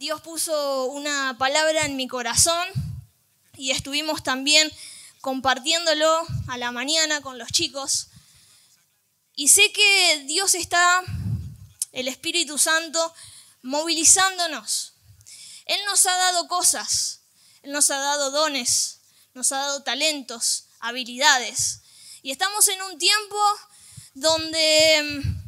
Dios puso una palabra en mi corazón y estuvimos también compartiéndolo a la mañana con los chicos. Y sé que Dios está, el Espíritu Santo, movilizándonos. Él nos ha dado cosas, Él nos ha dado dones, nos ha dado talentos, habilidades. Y estamos en un tiempo donde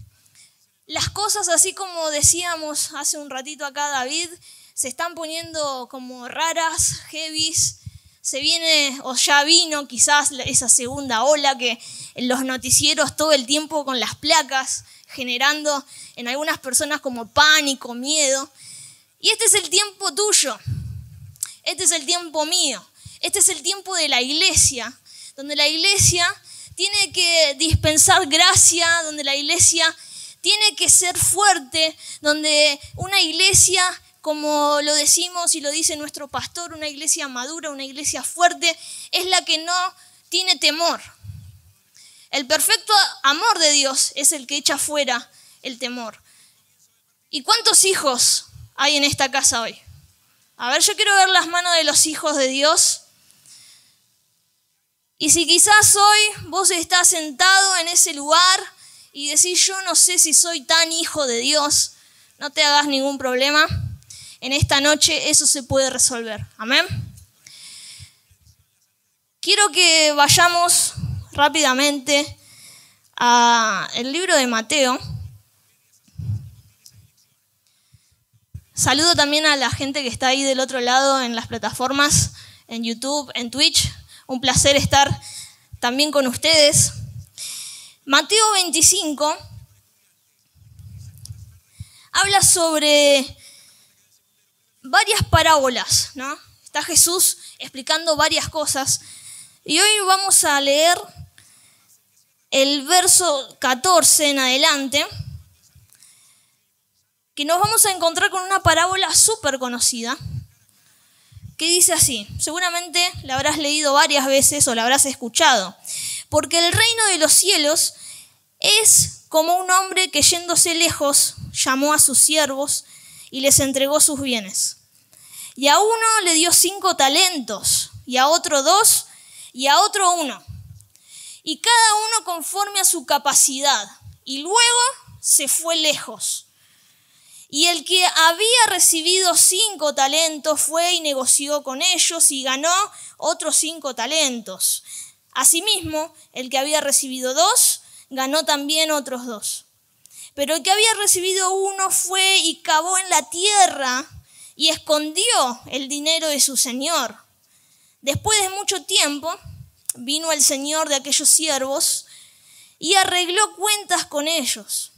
las cosas, así como decíamos hace un ratito acá David, se están poniendo como raras, heavies. Se viene, o ya vino quizás esa segunda ola que en los noticieros todo el tiempo con las placas, generando en algunas personas como pánico, miedo. Y este es el tiempo tuyo, este es el tiempo mío, este es el tiempo de la iglesia, donde la iglesia tiene que dispensar gracia, donde la iglesia tiene que ser fuerte, donde una iglesia, como lo decimos y lo dice nuestro pastor, una iglesia madura, una iglesia fuerte, es la que no tiene temor. El perfecto amor de Dios es el que echa fuera el temor. ¿Y cuántos hijos hay en esta casa hoy? A ver, yo quiero ver las manos de los hijos de Dios. Y si quizás hoy vos estás sentado en ese lugar y decís, yo no sé si soy tan hijo de Dios, no te hagas ningún problema. En esta noche eso se puede resolver. Amén. Quiero que vayamos rápidamente al libro de Mateo. Saludo también a la gente que está ahí del otro lado en las plataformas, en YouTube, en Twitch. Un placer estar también con ustedes. Mateo 25 habla sobre varias parábolas, ¿no? Está Jesús explicando varias cosas. Y hoy vamos a leer el verso 14 en adelante, que nos vamos a encontrar con una parábola súper conocida, que dice así, seguramente la habrás leído varias veces o la habrás escuchado porque el reino de los cielos es como un hombre que yéndose lejos llamó a sus siervos y les entregó sus bienes. Y a uno le dio cinco talentos, y a otro dos, y a otro uno. Y cada uno conforme a su capacidad. Y luego se fue lejos. Y el que había recibido cinco talentos fue y negoció con ellos y ganó otros cinco talentos. Asimismo, el que había recibido dos, ganó también otros dos. Pero el que había recibido uno fue y cavó en la tierra y escondió el dinero de su señor. Después de mucho tiempo, vino el señor de aquellos siervos y arregló cuentas con ellos.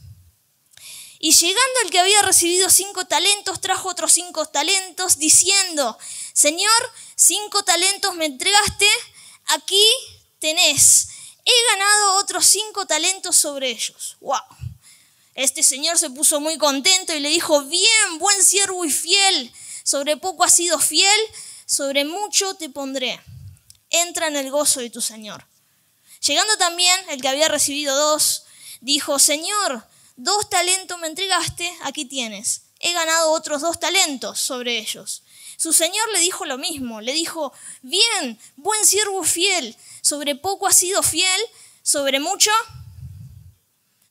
Y llegando el que había recibido cinco talentos, trajo otros cinco talentos, diciendo, Señor, cinco talentos me entregaste, aquí tenés, he ganado otros cinco talentos sobre ellos. ¡Wow! Este señor se puso muy contento y le dijo, bien, buen siervo y fiel, sobre poco has sido fiel, sobre mucho te pondré. Entra en el gozo de tu Señor. Llegando también el que había recibido dos, dijo, Señor, dos talentos me entregaste, aquí tienes. He ganado otros dos talentos sobre ellos. Su Señor le dijo lo mismo, le dijo, bien, buen siervo fiel, sobre poco has sido fiel, sobre mucho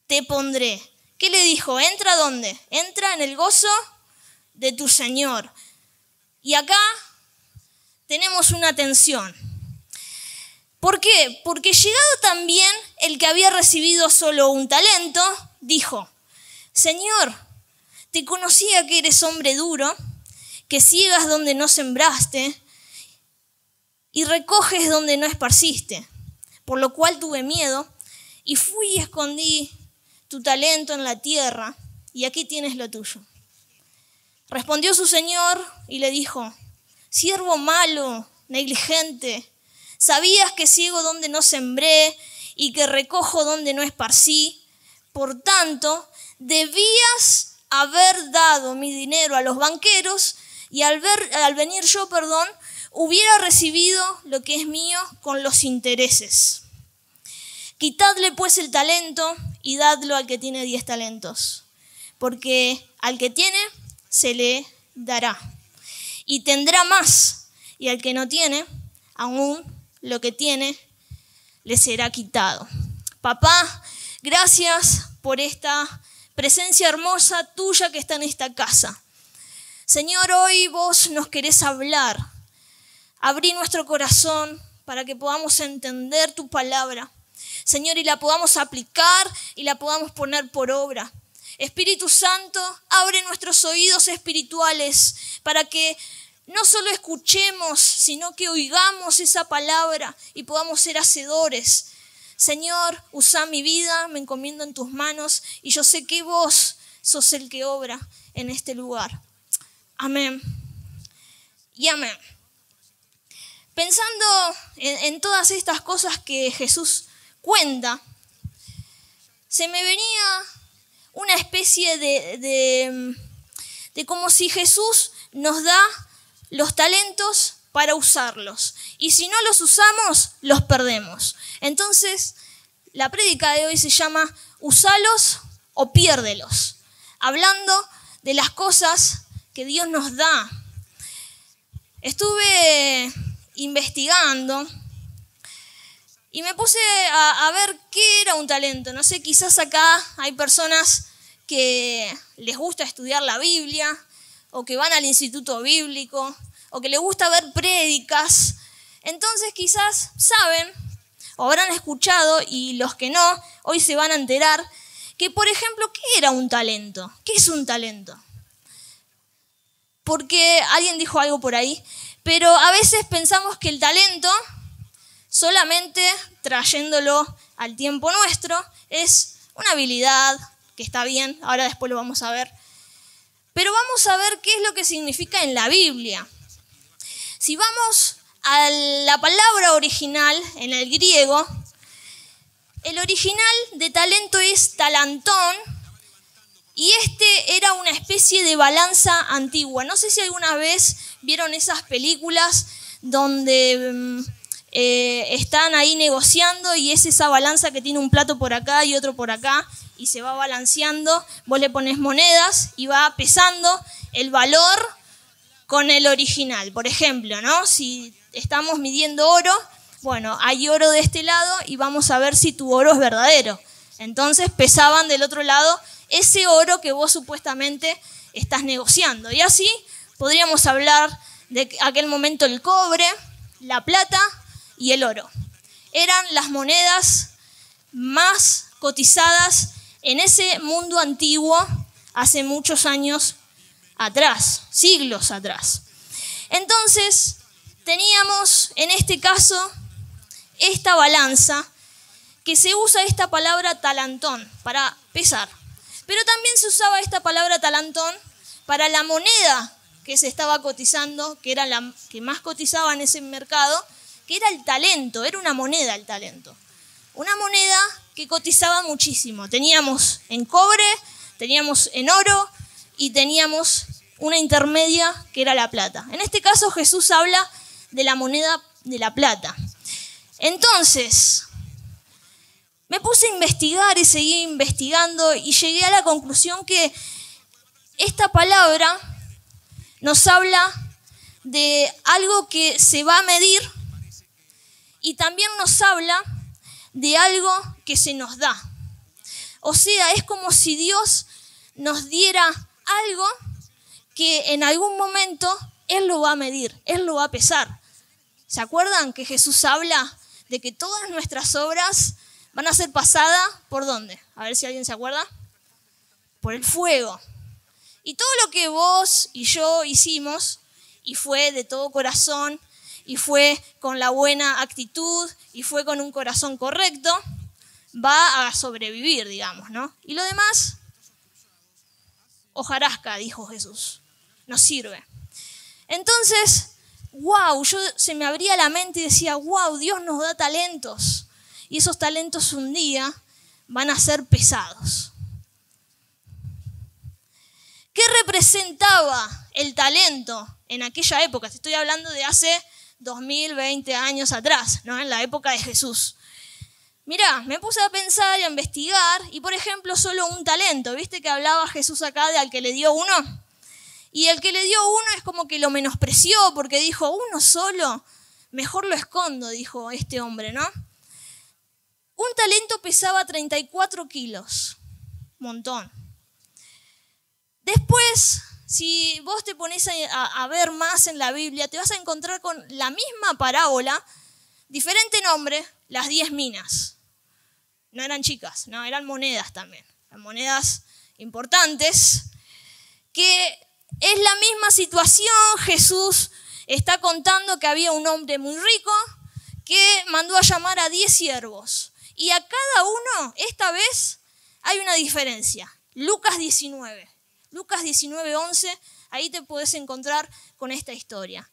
te pondré. ¿Qué le dijo? ¿Entra dónde? Entra en el gozo de tu Señor. Y acá tenemos una tensión. ¿Por qué? Porque llegado también el que había recibido solo un talento, dijo, Señor, te conocía que eres hombre duro, que ciegas donde no sembraste y recoges donde no esparciste. Por lo cual tuve miedo y fui y escondí tu talento en la tierra y aquí tienes lo tuyo. Respondió su señor y le dijo, siervo malo, negligente, sabías que ciego donde no sembré y que recojo donde no esparcí, por tanto, debías haber dado mi dinero a los banqueros y al, ver, al venir yo, perdón, hubiera recibido lo que es mío con los intereses. Quitadle pues el talento y dadlo al que tiene diez talentos, porque al que tiene se le dará. Y tendrá más. Y al que no tiene, aún lo que tiene le será quitado. Papá, gracias por esta presencia hermosa tuya que está en esta casa. Señor, hoy vos nos querés hablar. Abrí nuestro corazón para que podamos entender tu palabra. Señor, y la podamos aplicar y la podamos poner por obra. Espíritu Santo, abre nuestros oídos espirituales para que no solo escuchemos, sino que oigamos esa palabra y podamos ser hacedores. Señor, usa mi vida, me encomiendo en tus manos y yo sé que vos sos el que obra en este lugar. Amén. Y amén. Pensando en, todas estas cosas que Jesús cuenta, se me venía una especie de, de, de como si Jesús nos da los talentos para usarlos. Y si no los usamos, los perdemos. Entonces, la prédica de hoy se llama Usalos o piérdelos, hablando de las cosas que Dios nos da. Estuve investigando y me puse a, ver qué era un talento. No sé, quizás acá hay personas que les gusta estudiar la Biblia o que van al instituto bíblico o que les gusta ver prédicas. Entonces quizás saben o habrán escuchado y los que no, hoy se van a enterar que, por ejemplo, ¿qué era un talento? ¿Qué es un talento? Porque alguien dijo algo por ahí, pero a veces pensamos que el talento, solamente trayéndolo al tiempo nuestro, es una habilidad que está bien, ahora después lo vamos a ver, pero vamos a ver qué es lo que significa en la Biblia. Si vamos a la palabra original en el griego, el original de talento es talantón y este era una especie de balanza antigua. No sé si alguna vez vieron esas películas donde mm, eh, están ahí negociando y es esa balanza que tiene un plato por acá y otro por acá y se va balanceando. Vos le pones monedas y va pesando el valor con el original. Por ejemplo, ¿no? Si estamos midiendo oro, bueno, hay oro de este lado y vamos a ver si tu oro es verdadero. Entonces pesaban del otro lado ese oro que vos supuestamente estás negociando. Y así podríamos hablar de aquel momento el cobre, la plata y el oro. Eran las monedas más cotizadas en ese mundo antiguo hace muchos años atrás, siglos atrás. Entonces, teníamos en este caso esta balanza que se usa esta palabra talantón para pesar. Pero también se usaba esta palabra talantón para la moneda que se estaba cotizando, que era la que más cotizaba en ese mercado, que era el talento, era una moneda el talento. Una moneda que cotizaba muchísimo. Teníamos en cobre, teníamos en oro y teníamos una intermedia que era la plata. En este caso Jesús habla de la moneda de la plata. Entonces, me puse a investigar y seguí investigando y llegué a la conclusión que esta palabra nos habla de algo que se va a medir y también nos habla de algo que se nos da. O sea, es como si Dios nos diera algo que en algún momento Él lo va a medir, Él lo va a pesar. ¿Se acuerdan que Jesús habla de que todas nuestras obras van a ser pasadas por dónde? A ver si alguien se acuerda. Por el fuego. Y todo lo que vos y yo hicimos, y fue de todo corazón, y fue con la buena actitud, y fue con un corazón correcto, va a sobrevivir, digamos, ¿no? Y lo demás, hojarasca, dijo Jesús nos sirve. Entonces, wow, yo se me abría la mente y decía, wow, Dios nos da talentos. Y esos talentos un día van a ser pesados. ¿Qué representaba el talento en aquella época? Te estoy hablando de hace 2020 años atrás, ¿no? En la época de Jesús. Mirá, me puse a pensar y a investigar, y por ejemplo, solo un talento, ¿viste que hablaba Jesús acá de al que le dio uno? Y el que le dio uno es como que lo menospreció porque dijo, uno solo, mejor lo escondo, dijo este hombre, ¿no? Un talento pesaba 34 kilos, montón. Después, si vos te pones a, ver más en la Biblia, te vas a encontrar con la misma parábola, diferente nombre, las 10 minas. No eran chicas, no, eran monedas también. Monedas importantes, que es la misma situación. Jesús está contando que había un hombre muy rico que mandó a llamar a 10 siervos. Y a cada uno, esta vez, hay una diferencia. Lucas 19. Lucas 19, 11, ahí te puedes encontrar con esta historia.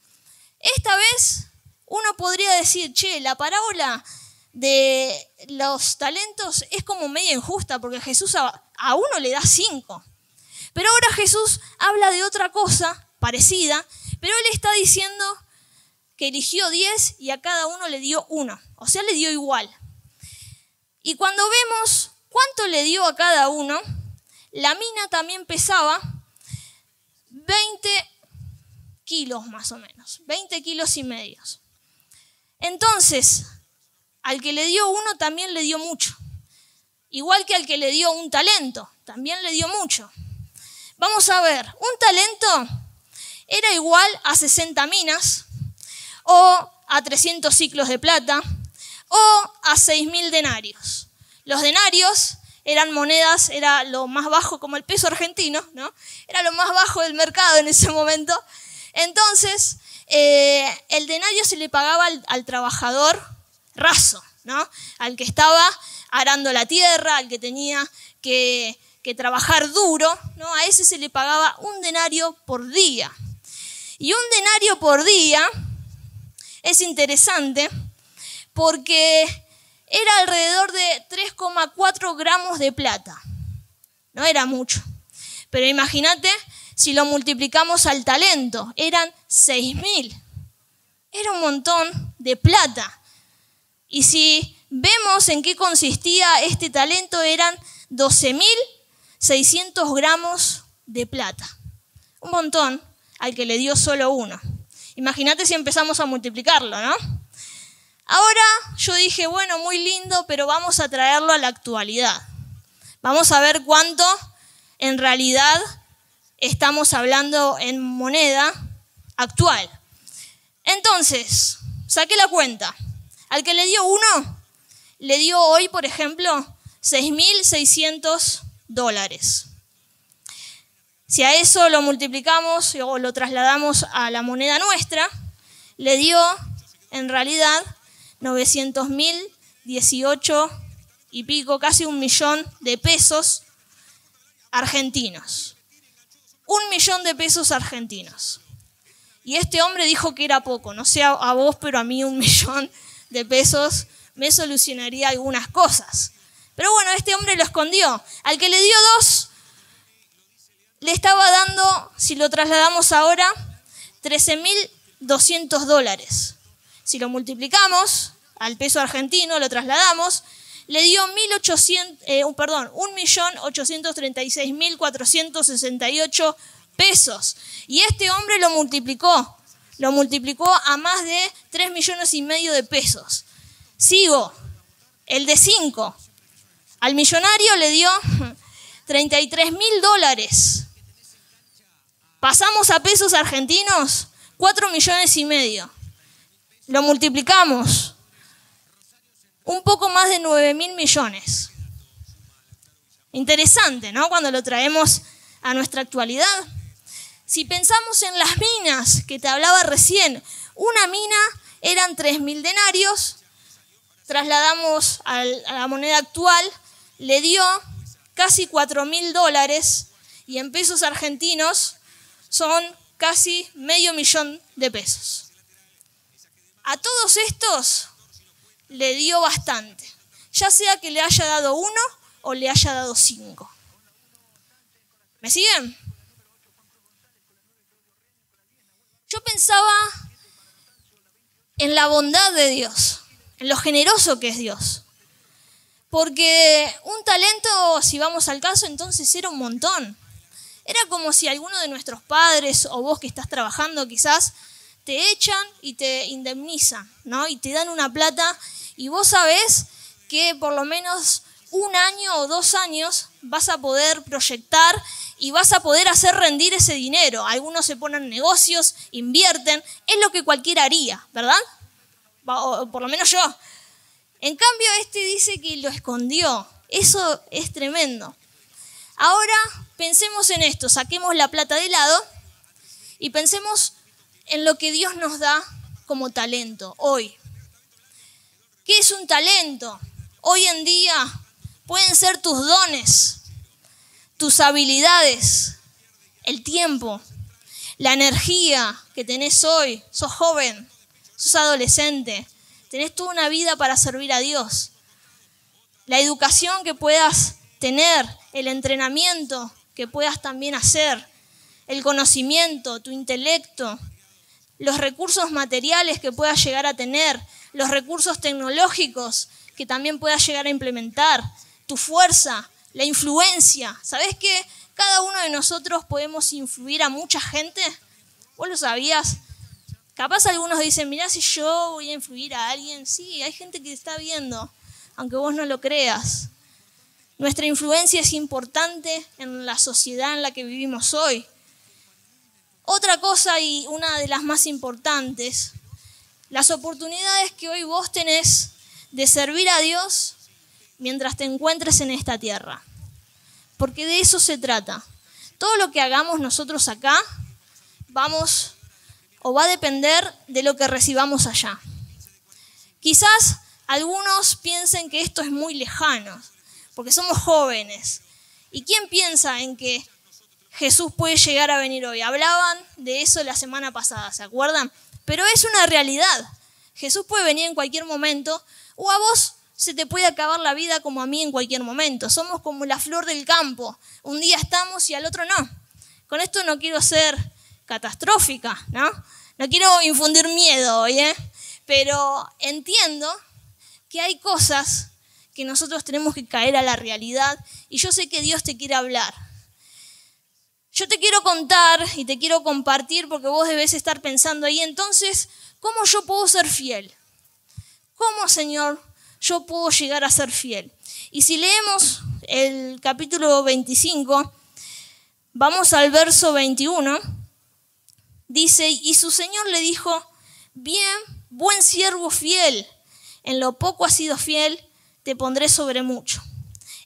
Esta vez uno podría decir, che, la parábola de los talentos es como media injusta porque Jesús a, a uno le da cinco. Pero ahora Jesús habla de otra cosa parecida, pero él está diciendo que eligió diez y a cada uno le dio uno, o sea, le dio igual. Y cuando vemos cuánto le dio a cada uno, la mina también pesaba 20 kilos más o menos, 20 kilos y medios. Entonces, al que le dio uno también le dio mucho. Igual que al que le dio un talento, también le dio mucho. Vamos a ver, un talento era igual a 60 minas o a 300 ciclos de plata o a 6.000 denarios. Los denarios eran monedas, era lo más bajo, como el peso argentino, ¿no? Era lo más bajo del mercado en ese momento. Entonces, eh, el denario se le pagaba al, trabajador raso, ¿no? Al que estaba arando la tierra, al que tenía que, que trabajar duro, ¿no? A ese se le pagaba un denario por día. Y un denario por día es interesante porque era alrededor de 3,4 gramos de plata. No era mucho. Pero imagínate si lo multiplicamos al talento, eran 6.000. Era un montón de plata. Y si vemos en qué consistía este talento, eran 12.600 gramos de plata. Un montón al que le dio solo uno. Imagínate si empezamos a multiplicarlo, ¿no? Ahora yo dije, bueno, muy lindo, pero vamos a traerlo a la actualidad. Vamos a ver cuánto en realidad estamos hablando en moneda actual. Entonces, saqué la cuenta. Al que le dio uno, le dio hoy, por ejemplo, 6.600 dólares. Si a eso lo multiplicamos o lo trasladamos a la moneda nuestra, le dio en realidad 900 mil, 18 y pico, casi un millón de pesos argentinos. Un millón de pesos argentinos. Y este hombre dijo que era poco, no sé a vos, pero a mí un millón de pesos me solucionaría algunas cosas. Pero bueno, este hombre lo escondió. Al que le dio dos, le estaba dando, si lo trasladamos ahora, 13.200 dólares. Si lo multiplicamos al peso argentino, lo trasladamos, le dio 1.800, eh, perdón, 1.836.468 pesos. Y este hombre lo multiplicó, lo multiplicó a más de 3 millones y medio de pesos. Sigo, el de 5. Al millonario le dio 33 mil dólares. Pasamos a pesos argentinos, 4 millones y medio lo multiplicamos, un poco más de 9 mil millones. Interesante, ¿no? Cuando lo traemos a nuestra actualidad. Si pensamos en las minas que te hablaba recién, una mina eran 3 mil denarios, trasladamos a la moneda actual, le dio casi 4 mil dólares y en pesos argentinos son casi medio millón de pesos. A todos estos le dio bastante, ya sea que le haya dado uno o le haya dado cinco. ¿Me siguen? Yo pensaba en la bondad de Dios, en lo generoso que es Dios. Porque un talento, si vamos al caso, entonces era un montón. Era como si alguno de nuestros padres o vos que estás trabajando quizás te echan y te indemnizan, ¿no? Y te dan una plata y vos sabés que por lo menos un año o dos años vas a poder proyectar y vas a poder hacer rendir ese dinero. Algunos se ponen negocios, invierten, es lo que cualquiera haría, ¿verdad? O por lo menos yo. En cambio, este dice que lo escondió. Eso es tremendo. Ahora pensemos en esto, saquemos la plata de lado y pensemos en lo que Dios nos da como talento hoy. ¿Qué es un talento? Hoy en día pueden ser tus dones, tus habilidades, el tiempo, la energía que tenés hoy. Sos joven, sos adolescente, tenés toda una vida para servir a Dios. La educación que puedas tener, el entrenamiento que puedas también hacer, el conocimiento, tu intelecto, los recursos materiales que puedas llegar a tener, los recursos tecnológicos que también puedas llegar a implementar, tu fuerza, la influencia. ¿Sabes que cada uno de nosotros podemos influir a mucha gente? ¿Vos lo sabías? Capaz algunos dicen, mirá si yo voy a influir a alguien. Sí, hay gente que está viendo, aunque vos no lo creas. Nuestra influencia es importante en la sociedad en la que vivimos hoy. Otra cosa y una de las más importantes, las oportunidades que hoy vos tenés de servir a Dios mientras te encuentres en esta tierra. Porque de eso se trata. Todo lo que hagamos nosotros acá, vamos o va a depender de lo que recibamos allá. Quizás algunos piensen que esto es muy lejano, porque somos jóvenes. ¿Y quién piensa en que Jesús puede llegar a venir hoy? Hablaban de eso la semana pasada, ¿se acuerdan? Pero es una realidad. Jesús puede venir en cualquier momento o a vos se te puede acabar la vida como a mí en cualquier momento. Somos como la flor del campo. Un día estamos y al otro no. Con esto no quiero ser catastrófica, ¿no? No quiero infundir miedo hoy, ¿eh? Pero entiendo que hay cosas que nosotros tenemos que caer a la realidad y yo sé que Dios te quiere hablar. Yo te quiero contar y te quiero compartir porque vos debes estar pensando ahí, entonces, ¿cómo yo puedo ser fiel? ¿Cómo, Señor, yo puedo llegar a ser fiel? Y si leemos el capítulo 25, vamos al verso 21, dice, y su Señor le dijo, bien, buen siervo fiel, en lo poco has sido fiel, te pondré sobre mucho.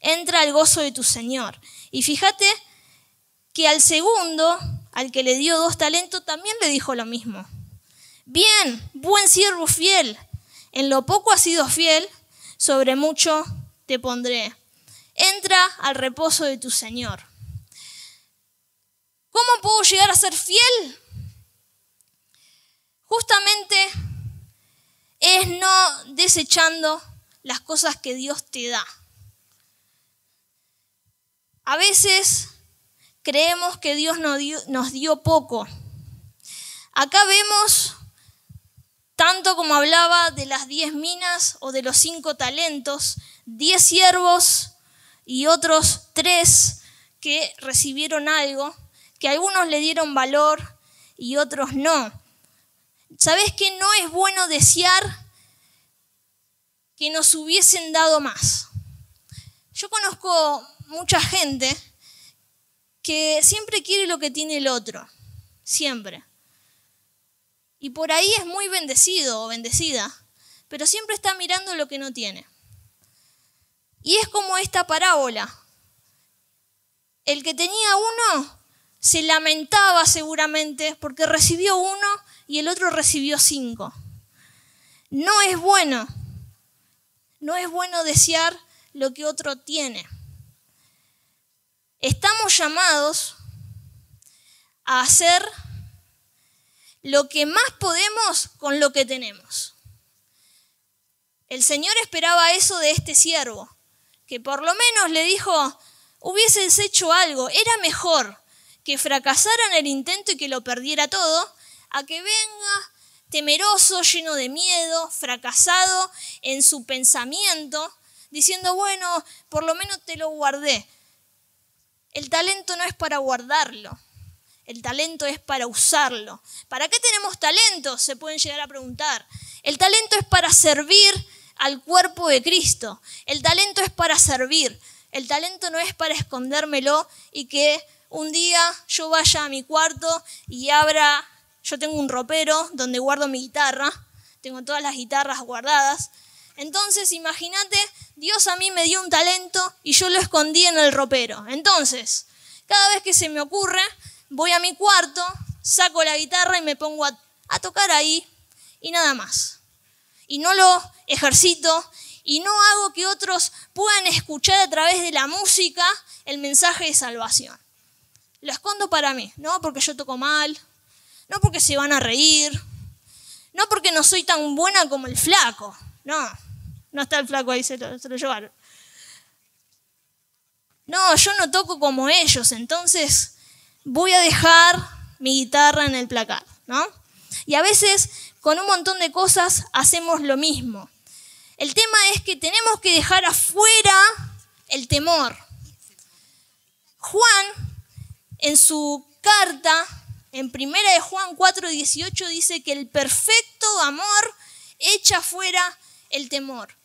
Entra al gozo de tu Señor. Y fíjate que al segundo, al que le dio dos talentos, también le dijo lo mismo. Bien, buen siervo fiel, en lo poco has sido fiel, sobre mucho te pondré. Entra al reposo de tu Señor. ¿Cómo puedo llegar a ser fiel? Justamente es no desechando las cosas que Dios te da. A veces creemos que Dios nos dio, poco. Acá vemos tanto como hablaba de las diez minas o de los cinco talentos, diez siervos y otros tres que recibieron algo, que algunos le dieron valor y otros no. ¿Sabes que no es bueno desear que nos hubiesen dado más? Yo conozco mucha gente que siempre quiere lo que tiene el otro, siempre. Y por ahí es muy bendecido o bendecida, pero siempre está mirando lo que no tiene. Y es como esta parábola. El que tenía uno se lamentaba seguramente porque recibió uno y el otro recibió cinco. No es bueno. No es bueno desear lo que otro tiene. Estamos llamados a hacer lo que más podemos con lo que tenemos. El Señor esperaba eso de este siervo, que por lo menos le dijo, hubieses hecho algo, era mejor que fracasara en el intento y que lo perdiera todo, a que venga temeroso, lleno de miedo, fracasado en su pensamiento, diciendo, bueno, por lo menos te lo guardé. El talento no es para guardarlo, el talento es para usarlo. ¿Para qué tenemos talento? Se pueden llegar a preguntar. El talento es para servir al cuerpo de Cristo. El talento es para servir. El talento no es para escondérmelo y que un día yo vaya a mi cuarto y abra, yo tengo un ropero donde guardo mi guitarra, tengo todas las guitarras guardadas. Entonces, imagínate, Dios a mí me dio un talento y yo lo escondí en el ropero. Entonces, cada vez que se me ocurre, voy a mi cuarto, saco la guitarra y me pongo a, a tocar ahí y nada más. Y no lo ejercito y no hago que otros puedan escuchar a través de la música el mensaje de salvación. Lo escondo para mí, no porque yo toco mal, no porque se van a reír, no porque no soy tan buena como el flaco, no, no está el flaco ahí, se lo, llevaron. No, yo no toco como ellos, entonces voy a dejar mi guitarra en el placar, ¿no? Y a veces con un montón de cosas hacemos lo mismo. El tema es que tenemos que dejar afuera el temor. Juan, en su carta, en primera de Juan 4:18, dice que el perfecto amor echa fuera el temor.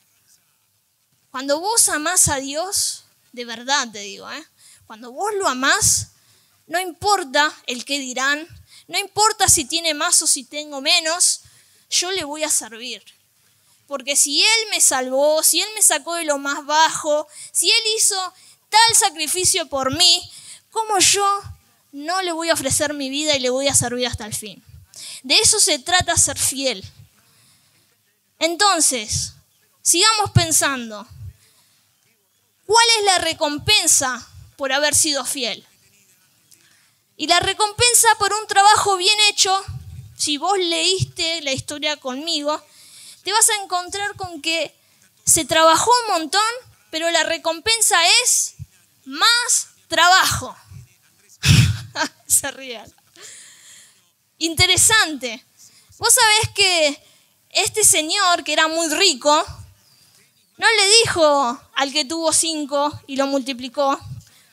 Cuando vos amás a Dios, de verdad te digo, ¿eh? cuando vos lo amás, no importa el qué dirán, no importa si tiene más o si tengo menos, yo le voy a servir porque si Él me salvó, si Él me sacó de lo más bajo, si Él hizo tal sacrificio por mí, ¿cómo yo no le voy a ofrecer mi vida y le voy a servir hasta el fin? De eso se trata ser fiel. Entonces, sigamos pensando, ¿cuál es la recompensa por haber sido fiel? Y la recompensa por un trabajo bien hecho, si vos leíste la historia conmigo, te vas a encontrar con que se trabajó un montón, pero la recompensa es más trabajo. se rían. Interesante. Vos sabés que este señor, que era muy rico, no le dijo al que tuvo cinco y lo multiplicó,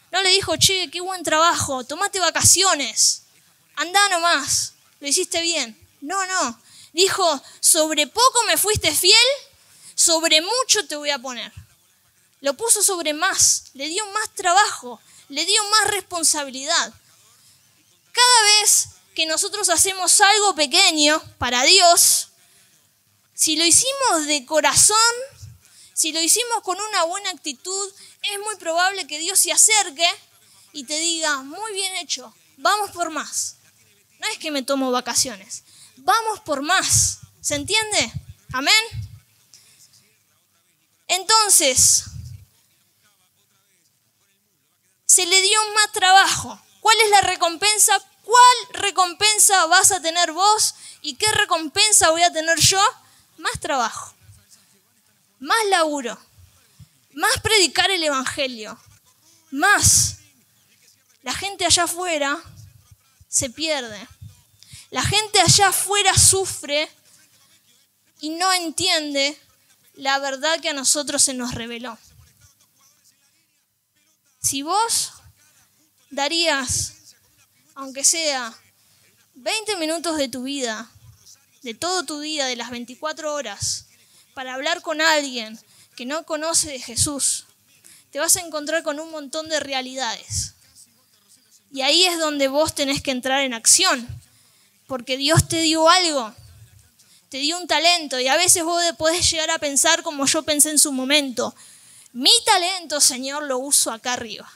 no le dijo, che, qué buen trabajo, tomate vacaciones, anda nomás, lo hiciste bien. No, no, Dijo, sobre poco me fuiste fiel, sobre mucho te voy a poner. Lo puso sobre más, le dio más trabajo, le dio más responsabilidad. Cada vez que nosotros hacemos algo pequeño para Dios, si lo hicimos de corazón, si lo hicimos con una buena actitud, es muy probable que Dios se acerque y te diga, muy bien hecho, vamos por más. No es que me tomo vacaciones, vamos por más. ¿Se entiende? Amén. Entonces, se le dio más trabajo. ¿Cuál es la recompensa? ¿Cuál recompensa vas a tener vos y qué recompensa voy a tener yo? Más trabajo, más laburo, más predicar el Evangelio, más. La gente allá afuera se pierde. La gente allá afuera sufre y no entiende la verdad que a nosotros se nos reveló. Si vos darías, aunque sea 20 minutos de tu vida, de todo tu día, de las 24 horas, para hablar con alguien que no conoce de Jesús, te vas a encontrar con un montón de realidades. Y ahí es donde vos tenés que entrar en acción porque Dios te dio algo, te dio un talento y a veces vos podés llegar a pensar como yo pensé en su momento, mi talento, Señor, lo uso acá arriba.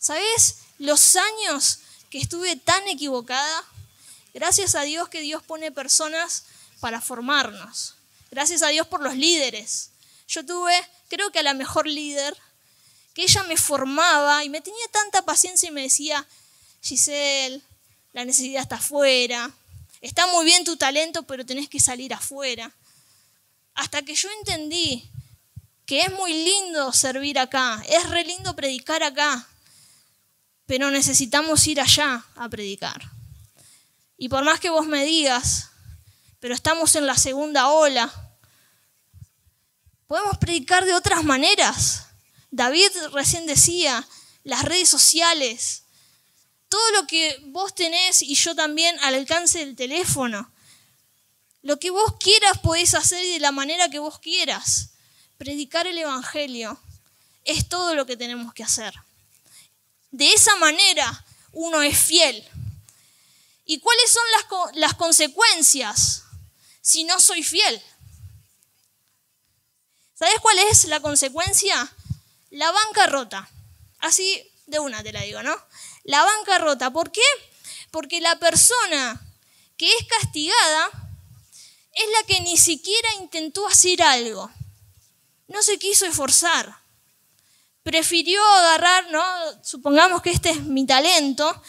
¿Sabes? Los años que estuve tan equivocada, gracias a Dios que Dios pone personas para formarnos. Gracias a Dios por los líderes. Yo tuve, creo que a la mejor líder, que ella me formaba y me tenía tanta paciencia y me decía, Giselle, la necesidad está afuera, está muy bien tu talento, pero tenés que salir afuera. Hasta que yo entendí que es muy lindo servir acá, es re lindo predicar acá, pero necesitamos ir allá a predicar. Y por más que vos me digas, pero estamos en la segunda ola, podemos predicar de otras maneras. David recién decía las redes sociales, todo lo que vos tenés y yo también al alcance del teléfono. Lo que vos quieras podés hacer y de la manera que vos quieras. Predicar el Evangelio es todo lo que tenemos que hacer. De esa manera uno es fiel. ¿Y cuáles son las, las consecuencias si no soy fiel? ¿Sabes cuál es la consecuencia? La bancarrota. Así de una te la digo, ¿no? La bancarrota. ¿Por qué? Porque la persona que es castigada es la que ni siquiera intentó hacer algo. No se quiso esforzar. Prefirió agarrar, ¿no? Supongamos que este es mi talento.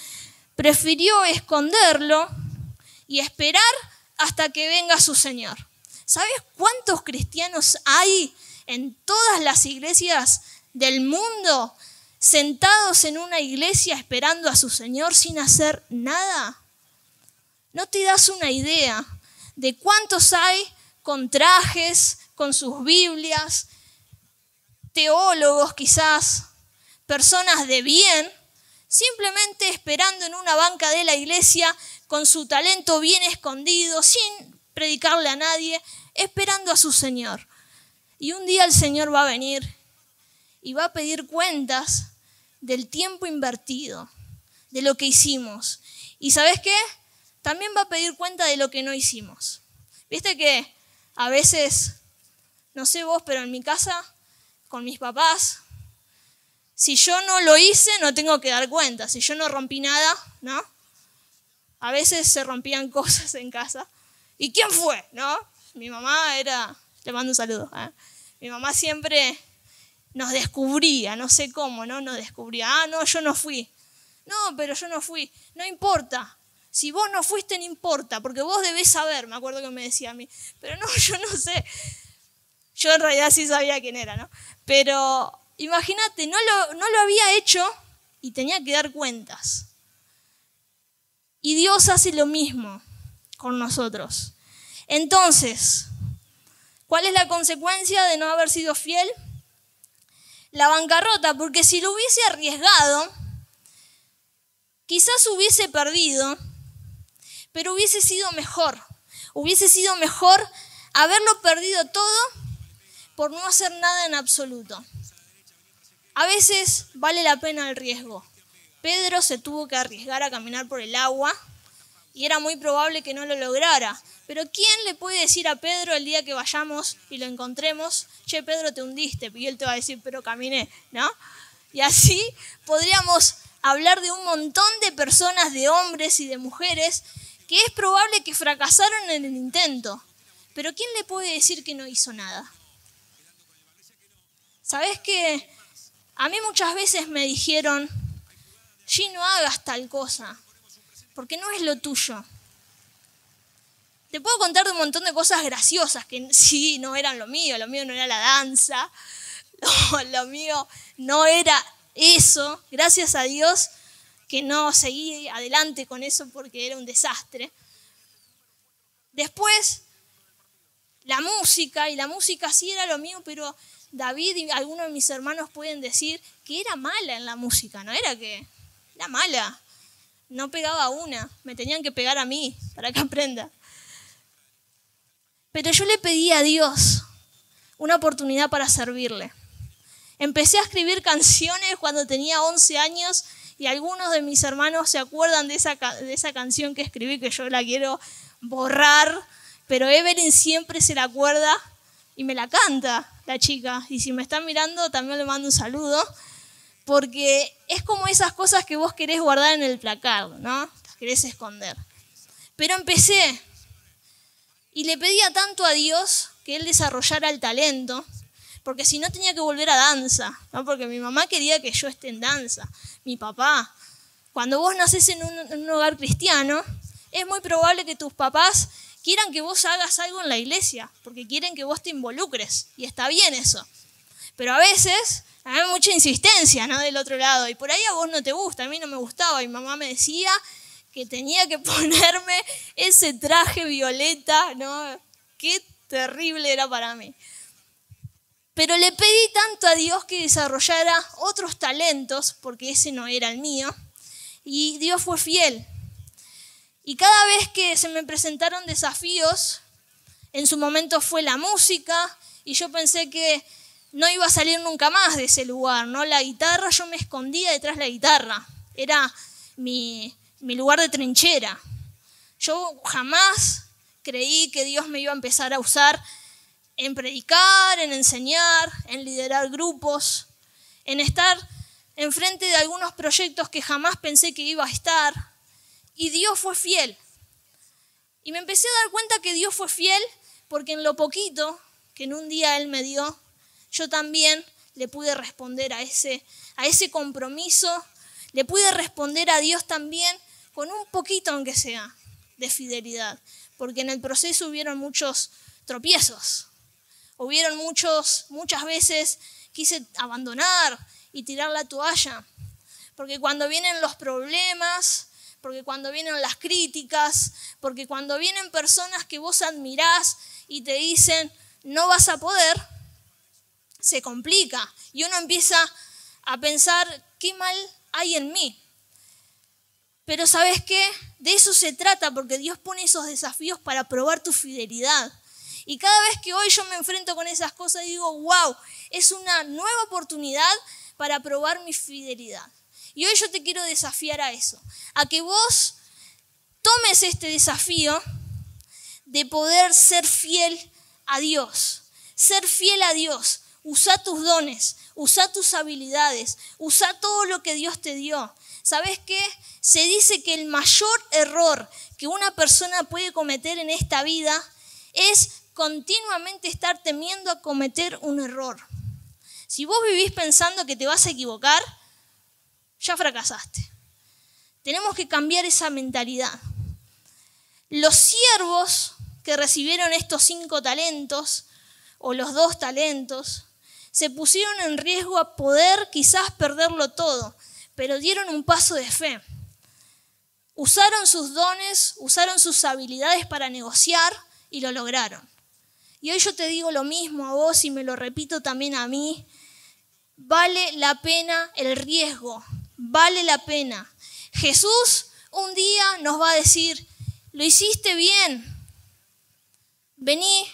Prefirió esconderlo y esperar hasta que venga su Señor. ¿Sabes cuántos cristianos hay en todas las iglesias del mundo sentados en una iglesia esperando a su Señor sin hacer nada? ¿No te das una idea de cuántos hay con trajes, con sus Biblias, teólogos quizás, personas de bien, simplemente esperando en una banca de la iglesia con su talento bien escondido, sin predicarle a nadie, esperando a su Señor. Y un día el Señor va a venir y va a pedir cuentas del tiempo invertido, de lo que hicimos. ¿Y sabes qué? También va a pedir cuenta de lo que no hicimos. Viste que a veces, no sé vos, pero en mi casa, con mis papás, si yo no lo hice, no tengo que dar cuenta. Si yo no rompí nada, ¿no? A veces se rompían cosas en casa. ¿Y quién fue? ¿No? Mi mamá era, le mando un saludo. ¿eh? Mi mamá siempre nos descubría, no sé cómo, ¿no? Nos descubría, ah, no, yo no fui. No, pero yo no fui. No importa. Si vos no fuiste, no importa, porque vos debés saber, me acuerdo que me decía a mí. Pero no, yo no sé. Yo en realidad sí sabía quién era, ¿no? Pero imagínate, no lo, no lo había hecho y tenía que dar cuentas. Y Dios hace lo mismo con nosotros. Entonces, ¿cuál es la consecuencia de no haber sido fiel? La bancarrota, porque si lo hubiese arriesgado, quizás hubiese perdido, pero hubiese sido mejor. Hubiese sido mejor haberlo perdido todo por no hacer nada en absoluto. A veces vale la pena el riesgo. Pedro se tuvo que arriesgar a caminar por el agua y era muy probable que no lo lograra. Pero ¿quién le puede decir a Pedro el día que vayamos y lo encontremos, che, Pedro, te hundiste? Y él te va a decir, pero caminé, ¿no? Y así podríamos hablar de un montón de personas, de hombres y de mujeres, que es probable que fracasaron en el intento. Pero ¿quién le puede decir que no hizo nada? ¿Sabes qué? A mí muchas veces me dijeron, G, no hagas tal cosa, porque no es lo tuyo. Te puedo contar de un montón de cosas graciosas que sí, no eran lo mío, lo mío no era la danza, lo mío no era eso, gracias a Dios que no seguí adelante con eso porque era un desastre. Después, la música, y la música sí era lo mío, pero David y algunos de mis hermanos pueden decir que era mala en la música, no era que era mala, no pegaba una, me tenían que pegar a mí para que aprenda. Pero yo le pedí a Dios una oportunidad para servirle. Empecé a escribir canciones cuando tenía 11 años y algunos de mis hermanos se acuerdan de esa, de esa canción que escribí que yo la quiero borrar, pero Evelyn siempre se la acuerda y me la canta la chica. Y si me están mirando, también le mando un saludo, porque es como esas cosas que vos querés guardar en el placar, ¿no? Las querés esconder. Pero empecé y le pedía tanto a Dios que Él desarrollara el talento, porque si no tenía que volver a danza, ¿no? porque mi mamá quería que yo esté en danza, mi papá. Cuando vos nacés en un, en un hogar cristiano, es muy probable que tus papás quieran que vos hagas algo en la iglesia, porque quieren que vos te involucres, y está bien eso. Pero a veces hay mucha insistencia, ¿no? Del otro lado, y por ahí a vos no te gusta, a mí no me gustaba, y mamá me decía que tenía que ponerme ese traje violeta, ¿no? Qué terrible era para mí. Pero le pedí tanto a Dios que desarrollara otros talentos, porque ese no era el mío, y Dios fue fiel. Y cada vez que se me presentaron desafíos, en su momento fue la música, y yo pensé que no iba a salir nunca más de ese lugar, ¿no? La guitarra, yo me escondía detrás de la guitarra, era mi, lugar de trinchera. Yo jamás creí que Dios me iba a empezar a usar en predicar, en enseñar, en liderar grupos, en estar enfrente de algunos proyectos que jamás pensé que iba a estar. Y Dios fue fiel. Y me empecé a dar cuenta que Dios fue fiel porque en lo poquito que en un día Él me dio, yo también le pude responder a ese, a ese compromiso, le pude responder a Dios también con un poquito, aunque sea, de fidelidad. Porque en el proceso hubieron muchos tropiezos, Hubieron muchos, muchas veces quise abandonar y tirar la toalla, porque cuando vienen los problemas, porque cuando vienen las críticas, porque cuando vienen personas que vos admirás y te dicen, no vas a poder, se complica y uno empieza a pensar, ¿qué mal hay en mí? Pero sabes qué? De eso se trata, porque Dios pone esos desafíos para probar tu fidelidad. Y cada vez que hoy yo me enfrento con esas cosas, digo, wow, es una nueva oportunidad para probar mi fidelidad. Y hoy yo te quiero desafiar a eso, a que vos tomes este desafío de poder ser fiel a Dios, ser fiel a Dios. Usa tus dones, usa tus habilidades, usa todo lo que Dios te dio. ¿Sabes qué? Se dice que el mayor error que una persona puede cometer en esta vida es continuamente estar temiendo a cometer un error. Si vos vivís pensando que te vas a equivocar, ya fracasaste. Tenemos que cambiar esa mentalidad. Los siervos que recibieron estos cinco talentos o los dos talentos se pusieron en riesgo a poder quizás perderlo todo, pero dieron un paso de fe. Usaron sus dones, usaron sus habilidades para negociar y lo lograron. Y hoy yo te digo lo mismo a vos y me lo repito también a mí. Vale la pena el riesgo, vale la pena. Jesús un día nos va a decir, lo hiciste bien, vení,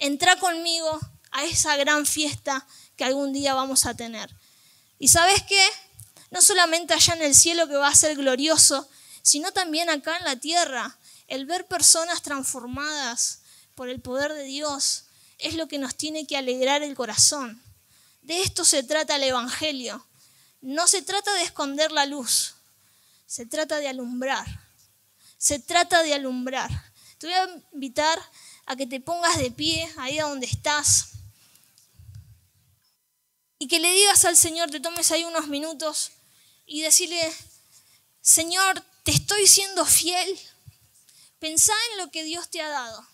entra conmigo a esa gran fiesta que algún día vamos a tener. Y sabes qué? No solamente allá en el cielo que va a ser glorioso, sino también acá en la tierra, el ver personas transformadas, por el poder de Dios es lo que nos tiene que alegrar el corazón. De esto se trata el Evangelio. No se trata de esconder la luz, se trata de alumbrar. Se trata de alumbrar. Te voy a invitar a que te pongas de pie ahí donde estás y que le digas al Señor, te tomes ahí unos minutos y decirle, Señor, te estoy siendo fiel. Pensá en lo que Dios te ha dado.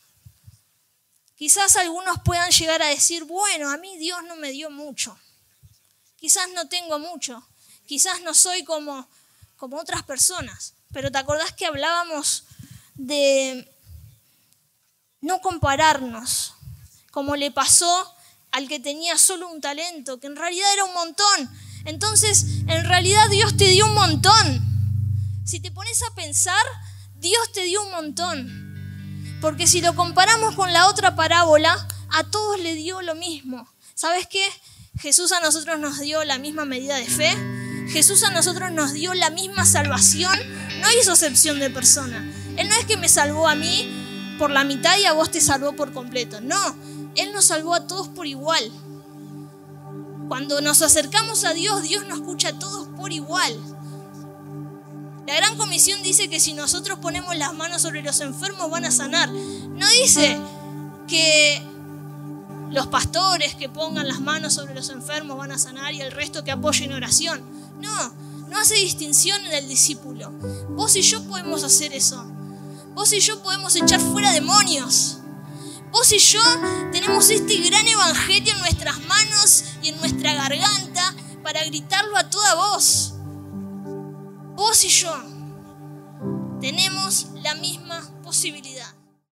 Quizás algunos puedan llegar a decir, bueno, a mí Dios no me dio mucho. Quizás no tengo mucho. Quizás no soy como, como otras personas. Pero ¿te acordás que hablábamos de no compararnos? Como le pasó al que tenía solo un talento, que en realidad era un montón. Entonces, en realidad Dios te dio un montón. Si te pones a pensar, Dios te dio un montón. Porque si lo comparamos con la otra parábola, a todos le dio lo mismo. ¿Sabes qué? Jesús a nosotros nos dio la misma medida de fe. Jesús a nosotros nos dio la misma salvación. No hizo excepción de persona. Él no es que me salvó a mí por la mitad y a vos te salvó por completo. No, Él nos salvó a todos por igual. Cuando nos acercamos a Dios, Dios nos escucha a todos por igual. La gran comisión dice que si nosotros ponemos las manos sobre los enfermos van a sanar. No dice que los pastores que pongan las manos sobre los enfermos van a sanar y el resto que apoyen oración. No, no hace distinción en el discípulo. Vos y yo podemos hacer eso. Vos y yo podemos echar fuera demonios. Vos y yo tenemos este gran evangelio en nuestras manos y en nuestra garganta para gritarlo a toda voz vos y yo tenemos la misma posibilidad.